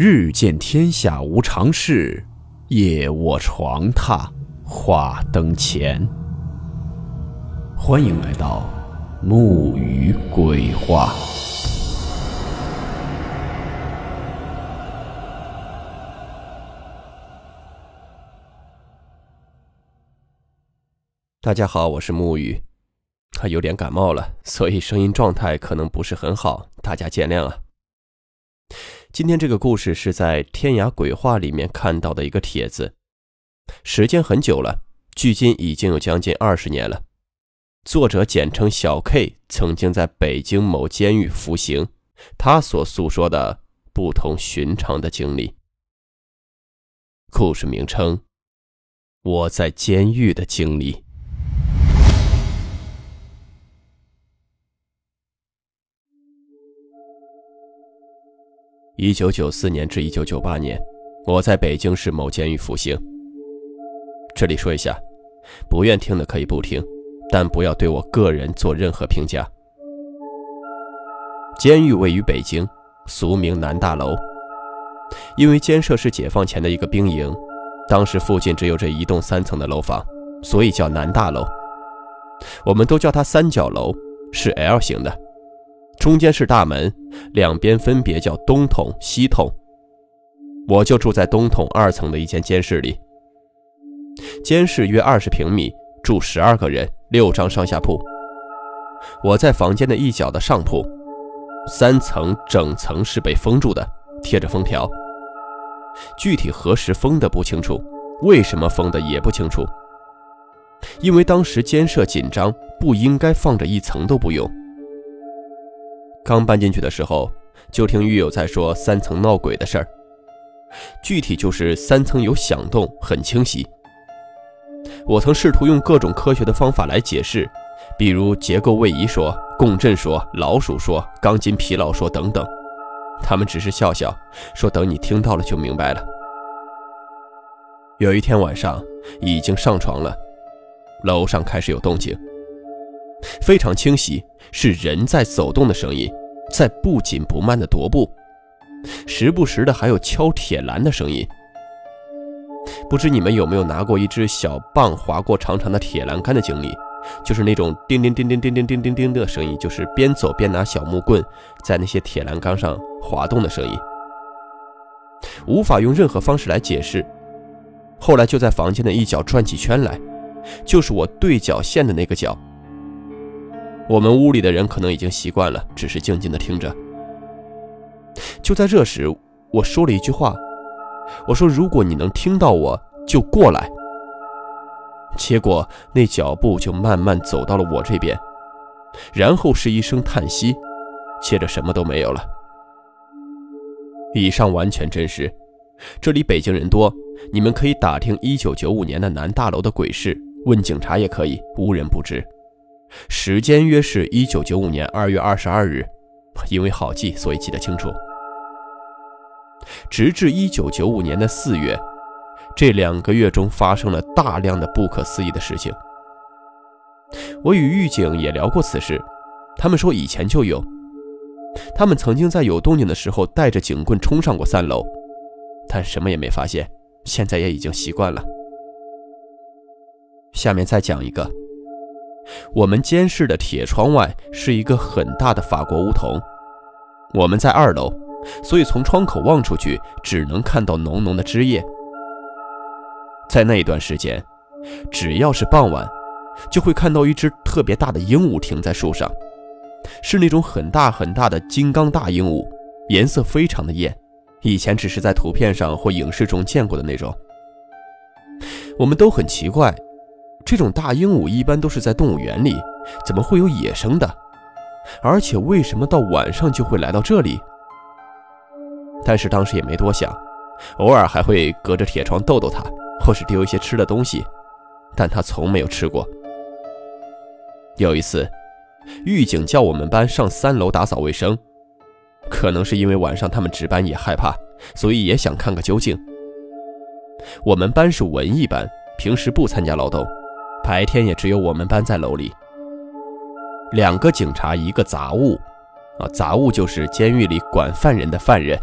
日见天下无常事，夜卧床榻话灯前。欢迎来到木鱼鬼话。大家好，我是木鱼，他有点感冒了，所以声音状态可能不是很好，大家见谅啊。今天这个故事是在《天涯鬼话》里面看到的一个帖子，时间很久了，距今已经有将近二十年了。作者简称小 K，曾经在北京某监狱服刑，他所诉说的不同寻常的经历。故事名称：我在监狱的经历。一九九四年至一九九八年，我在北京市某监狱服刑。这里说一下，不愿听的可以不听，但不要对我个人做任何评价。监狱位于北京，俗名南大楼。因为监舍是解放前的一个兵营，当时附近只有这一栋三层的楼房，所以叫南大楼。我们都叫它三角楼，是 L 型的。中间是大门，两边分别叫东筒、西筒。我就住在东筒二层的一间监室里。监室约二十平米，住十二个人，六张上下铺。我在房间的一角的上铺，三层整层是被封住的，贴着封条。具体何时封的不清楚，为什么封的也不清楚。因为当时监舍紧张，不应该放着一层都不用。刚搬进去的时候，就听狱友在说三层闹鬼的事儿。具体就是三层有响动，很清晰。我曾试图用各种科学的方法来解释，比如结构位移说、共振说、老鼠说、钢筋疲劳说等等，他们只是笑笑，说等你听到了就明白了。有一天晚上，已经上床了，楼上开始有动静。非常清晰，是人在走动的声音，在不紧不慢的踱步，时不时的还有敲铁栏的声音。不知你们有没有拿过一支小棒划过长长的铁栏杆的经历？就是那种叮叮叮叮叮叮叮叮叮的声音，就是边走边拿小木棍在那些铁栏杆上滑动的声音，无法用任何方式来解释。后来就在房间的一角转起圈来，就是我对角线的那个角。我们屋里的人可能已经习惯了，只是静静的听着。就在这时，我说了一句话：“我说，如果你能听到，我就过来。”结果那脚步就慢慢走到了我这边，然后是一声叹息，接着什么都没有了。以上完全真实，这里北京人多，你们可以打听一九九五年的南大楼的鬼事，问警察也可以，无人不知。时间约是一九九五年二月二十二日，因为好记，所以记得清楚。直至一九九五年的四月，这两个月中发生了大量的不可思议的事情。我与狱警也聊过此事，他们说以前就有，他们曾经在有动静的时候带着警棍冲上过三楼，但什么也没发现，现在也已经习惯了。下面再讲一个。我们监视的铁窗外是一个很大的法国梧桐，我们在二楼，所以从窗口望出去只能看到浓浓的枝叶。在那一段时间，只要是傍晚，就会看到一只特别大的鹦鹉停在树上，是那种很大很大的金刚大鹦鹉，颜色非常的艳，以前只是在图片上或影视中见过的那种。我们都很奇怪。这种大鹦鹉一般都是在动物园里，怎么会有野生的？而且为什么到晚上就会来到这里？但是当时也没多想，偶尔还会隔着铁窗逗逗它，或是丢一些吃的东西，但它从没有吃过。有一次，狱警叫我们班上三楼打扫卫生，可能是因为晚上他们值班也害怕，所以也想看个究竟。我们班是文艺班，平时不参加劳动。白天也只有我们班在楼里。两个警察，一个杂物，啊，杂物就是监狱里管犯人的犯人。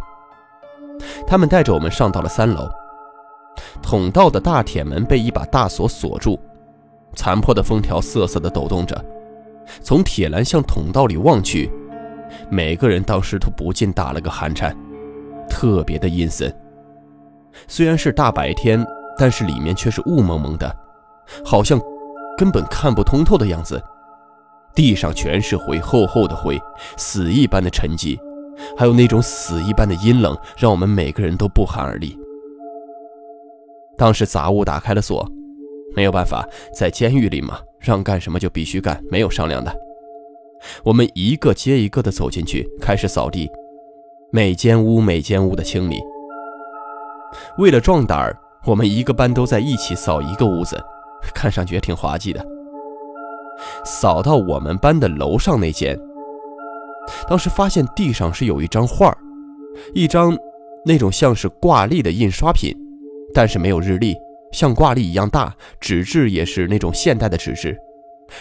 他们带着我们上到了三楼。通道的大铁门被一把大锁锁住，残破的封条瑟瑟地抖动着。从铁栏向通道里望去，每个人当时都不禁打了个寒颤，特别的阴森。虽然是大白天，但是里面却是雾蒙蒙的，好像根本看不通透的样子。地上全是灰，厚厚的灰，死一般的沉寂，还有那种死一般的阴冷，让我们每个人都不寒而栗。当时杂物打开了锁，没有办法，在监狱里嘛，让干什么就必须干，没有商量的。我们一个接一个的走进去，开始扫地，每间屋每间屋的清理。为了壮胆儿，我们一个班都在一起扫一个屋子，看上去也挺滑稽的。扫到我们班的楼上那间，当时发现地上是有一张画一张那种像是挂历的印刷品，但是没有日历，像挂历一样大，纸质也是那种现代的纸质，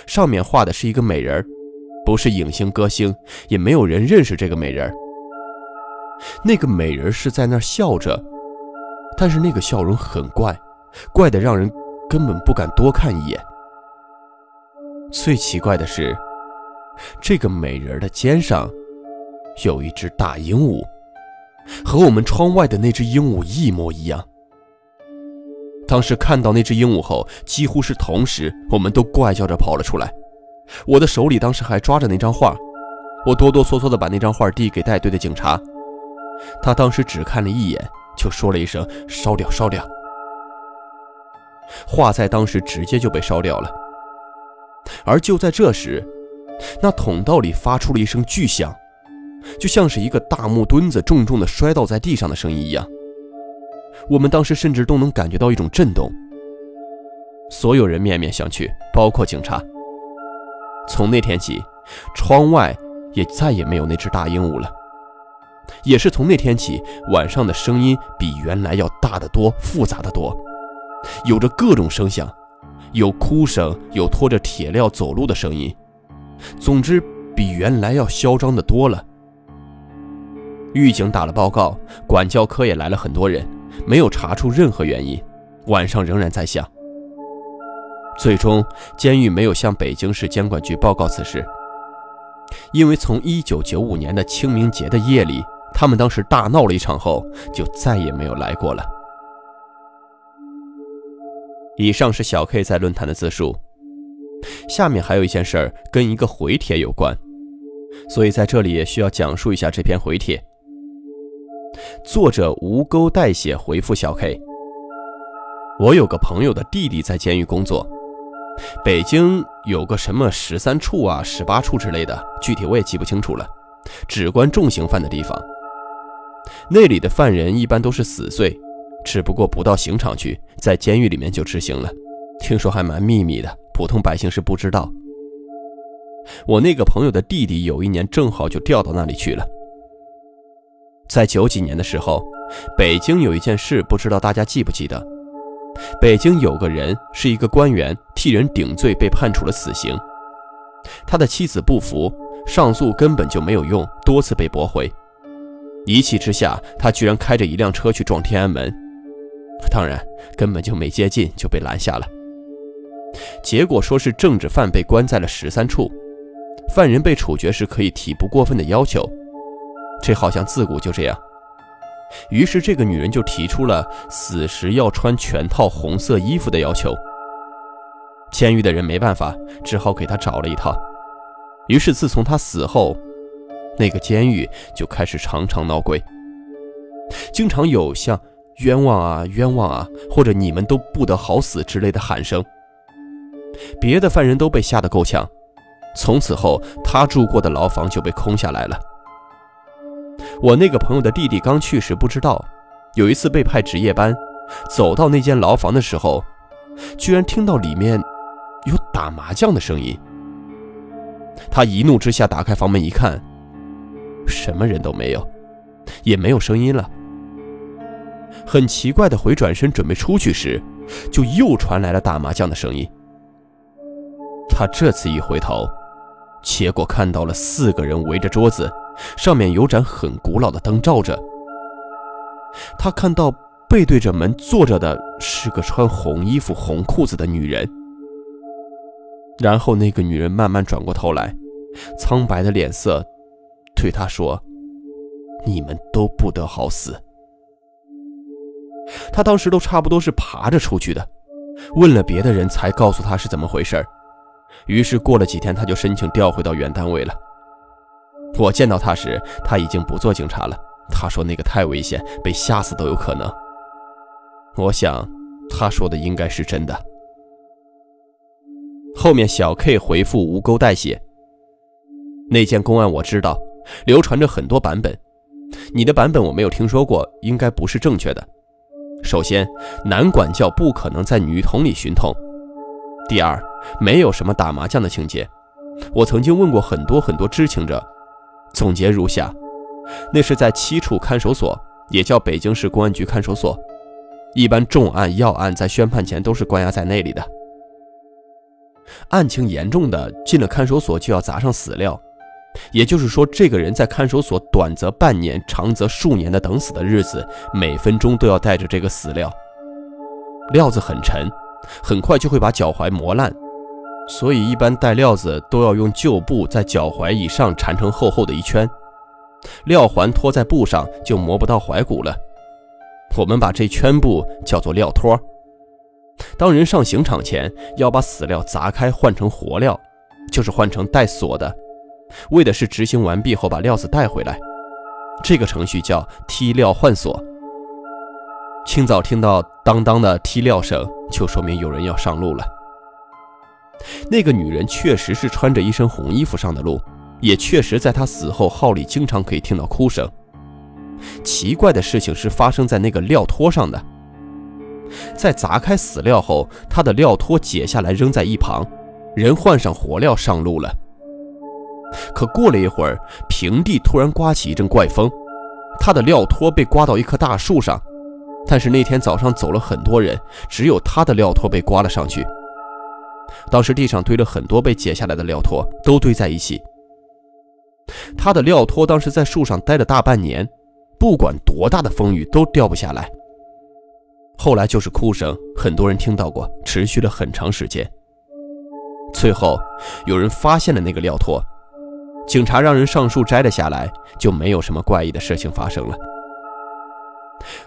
上面画的是一个美人不是影星歌星，也没有人认识这个美人那个美人是在那儿笑着，但是那个笑容很怪，怪的让人根本不敢多看一眼。最奇怪的是，这个美人的肩上有一只大鹦鹉，和我们窗外的那只鹦鹉一模一样。当时看到那只鹦鹉后，几乎是同时，我们都怪叫着跑了出来。我的手里当时还抓着那张画，我哆哆嗦嗦地把那张画递给带队的警察，他当时只看了一眼，就说了一声“烧掉，烧掉”。画在当时直接就被烧掉了。而就在这时，那通道里发出了一声巨响，就像是一个大木墩子重重的摔倒在地上的声音一样。我们当时甚至都能感觉到一种震动。所有人面面相觑，包括警察。从那天起，窗外也再也没有那只大鹦鹉了。也是从那天起，晚上的声音比原来要大得多，复杂的多，有着各种声响。有哭声，有拖着铁镣走路的声音，总之比原来要嚣张的多了。狱警打了报告，管教科也来了很多人，没有查出任何原因，晚上仍然在响。最终，监狱没有向北京市监管局报告此事，因为从1995年的清明节的夜里，他们当时大闹了一场后，就再也没有来过了。以上是小 K 在论坛的自述，下面还有一件事儿跟一个回帖有关，所以在这里也需要讲述一下这篇回帖。作者无钩带血回复小 K：我有个朋友的弟弟在监狱工作，北京有个什么十三处啊、十八处之类的，具体我也记不清楚了，只关重刑犯的地方。那里的犯人一般都是死罪。只不过不到刑场去，在监狱里面就执行了。听说还蛮秘密的，普通百姓是不知道。我那个朋友的弟弟有一年正好就调到那里去了。在九几年的时候，北京有一件事，不知道大家记不记得？北京有个人是一个官员，替人顶罪被判处了死刑。他的妻子不服，上诉根本就没有用，多次被驳回。一气之下，他居然开着一辆车去撞天安门。当然，根本就没接近就被拦下了。结果说是政治犯被关在了十三处，犯人被处决时可以提不过分的要求，这好像自古就这样。于是这个女人就提出了死时要穿全套红色衣服的要求。监狱的人没办法，只好给她找了一套。于是自从她死后，那个监狱就开始常常闹鬼，经常有像。冤枉啊，冤枉啊！或者你们都不得好死之类的喊声，别的犯人都被吓得够呛。从此后，他住过的牢房就被空下来了。我那个朋友的弟弟刚去时不知道，有一次被派值夜班，走到那间牢房的时候，居然听到里面有打麻将的声音。他一怒之下打开房门一看，什么人都没有，也没有声音了。很奇怪的，回转身准备出去时，就又传来了打麻将的声音。他这次一回头，结果看到了四个人围着桌子，上面有盏很古老的灯照着。他看到背对着门坐着的是个穿红衣服、红裤子的女人。然后那个女人慢慢转过头来，苍白的脸色，对他说：“你们都不得好死。”他当时都差不多是爬着出去的，问了别的人才告诉他是怎么回事于是过了几天，他就申请调回到原单位了。我见到他时，他已经不做警察了。他说那个太危险，被吓死都有可能。我想，他说的应该是真的。后面小 K 回复无沟带血。那件公案我知道，流传着很多版本，你的版本我没有听说过，应该不是正确的。首先，男管教不可能在女童里寻痛；第二，没有什么打麻将的情节。我曾经问过很多很多知情者，总结如下：那是在七处看守所，也叫北京市公安局看守所，一般重案要案在宣判前都是关押在那里的。案情严重的，进了看守所就要砸上死料。也就是说，这个人在看守所短则半年，长则数年的等死的日子，每分钟都要带着这个死料。料子很沉，很快就会把脚踝磨烂，所以一般带料子都要用旧布在脚踝以上缠成厚厚的一圈，料环拖在布上就磨不到踝骨了。我们把这圈布叫做料托。当人上刑场前，要把死料砸开换成活料，就是换成带锁的。为的是执行完毕后把料子带回来，这个程序叫踢料换锁。清早听到当当的踢料声，就说明有人要上路了。那个女人确实是穿着一身红衣服上的路，也确实在她死后号里经常可以听到哭声。奇怪的事情是发生在那个料托上的，在砸开死料后，她的料托解下来扔在一旁，人换上活料上路了。可过了一会儿，平地突然刮起一阵怪风，他的料托被刮到一棵大树上。但是那天早上走了很多人，只有他的料托被刮了上去。当时地上堆了很多被解下来的料托，都堆在一起。他的料托当时在树上待了大半年，不管多大的风雨都掉不下来。后来就是哭声，很多人听到过，持续了很长时间。最后有人发现了那个料托。警察让人上树摘了下来，就没有什么怪异的事情发生了。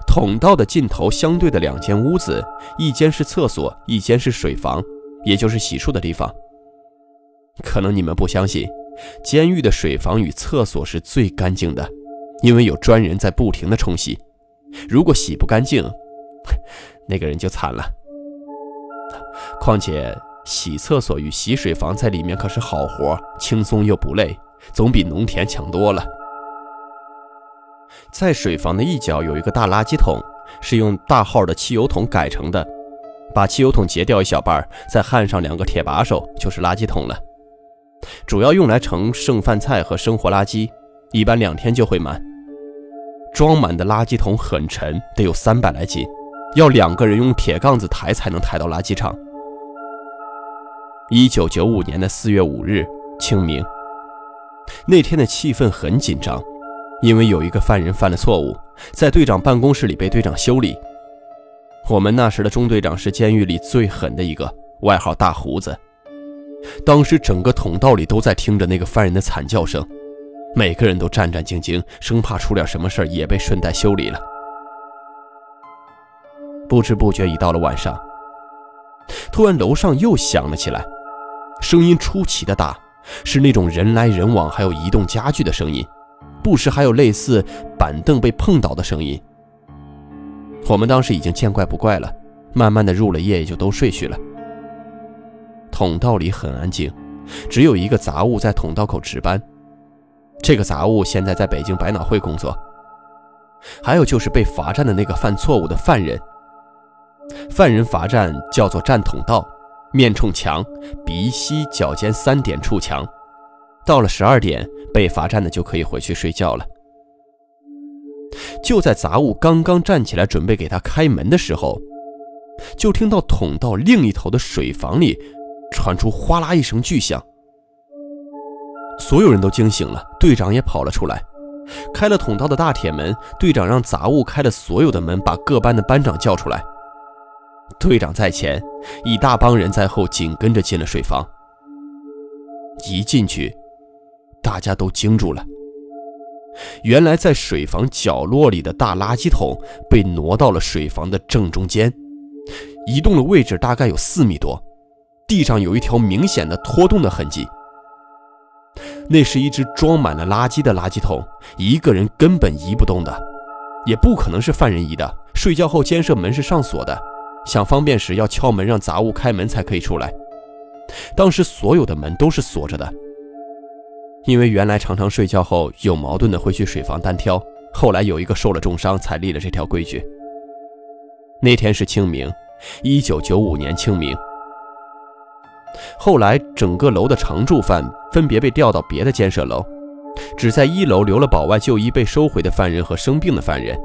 通道的尽头相对的两间屋子，一间是厕所，一间是水房，也就是洗漱的地方。可能你们不相信，监狱的水房与厕所是最干净的，因为有专人在不停的冲洗。如果洗不干净，那个人就惨了。况且洗厕所与洗水房在里面可是好活，轻松又不累。总比农田强多了。在水房的一角有一个大垃圾桶，是用大号的汽油桶改成的。把汽油桶截掉一小半，再焊上两个铁把手，就是垃圾桶了。主要用来盛剩饭菜和生活垃圾，一般两天就会满。装满的垃圾桶很沉，得有三百来斤，要两个人用铁杠子抬才能抬到垃圾场。一九九五年的四月五日，清明。那天的气氛很紧张，因为有一个犯人犯了错误，在队长办公室里被队长修理。我们那时的中队长是监狱里最狠的一个，外号大胡子。当时整个通道里都在听着那个犯人的惨叫声，每个人都战战兢兢，生怕出点什么事也被顺带修理了。不知不觉已到了晚上，突然楼上又响了起来，声音出奇的大。是那种人来人往，还有移动家具的声音，不时还有类似板凳被碰倒的声音。我们当时已经见怪不怪了，慢慢的入了夜，也就都睡去了。通道里很安静，只有一个杂物在通道口值班。这个杂物现在在北京百脑汇工作。还有就是被罚站的那个犯错误的犯人。犯人罚站叫做站通道。面冲墙，鼻息脚尖三点触墙。到了十二点，被罚站的就可以回去睡觉了。就在杂物刚刚站起来准备给他开门的时候，就听到捅到另一头的水房里传出哗啦一声巨响。所有人都惊醒了，队长也跑了出来。开了通道的大铁门，队长让杂物开了所有的门，把各班的班长叫出来。队长在前，一大帮人在后紧跟着进了水房。一进去，大家都惊住了。原来在水房角落里的大垃圾桶被挪到了水房的正中间，移动的位置大概有四米多，地上有一条明显的拖动的痕迹。那是一只装满了垃圾的垃圾桶，一个人根本移不动的，也不可能是犯人移的。睡觉后监舍门是上锁的，想方便时要敲门让杂物开门才可以出来。当时所有的门都是锁着的。因为原来常常睡觉后有矛盾的会去水房单挑，后来有一个受了重伤才立了这条规矩。那天是清明，一九九五年清明。后来整个楼的常住犯分别被调到别的监舍楼，只在一楼留了保外就医被收回的犯人和生病的犯人。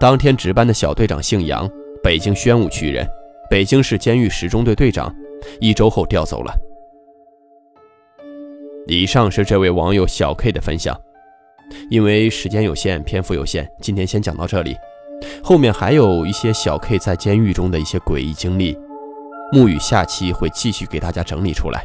当天值班的小队长姓杨，北京宣武区人，北京市监狱十中队队长，一周后调走了。以上是这位网友小 K 的分享，因为时间有限，篇幅有限，今天先讲到这里。后面还有一些小 K 在监狱中的一些诡异经历，沐雨下期会继续给大家整理出来。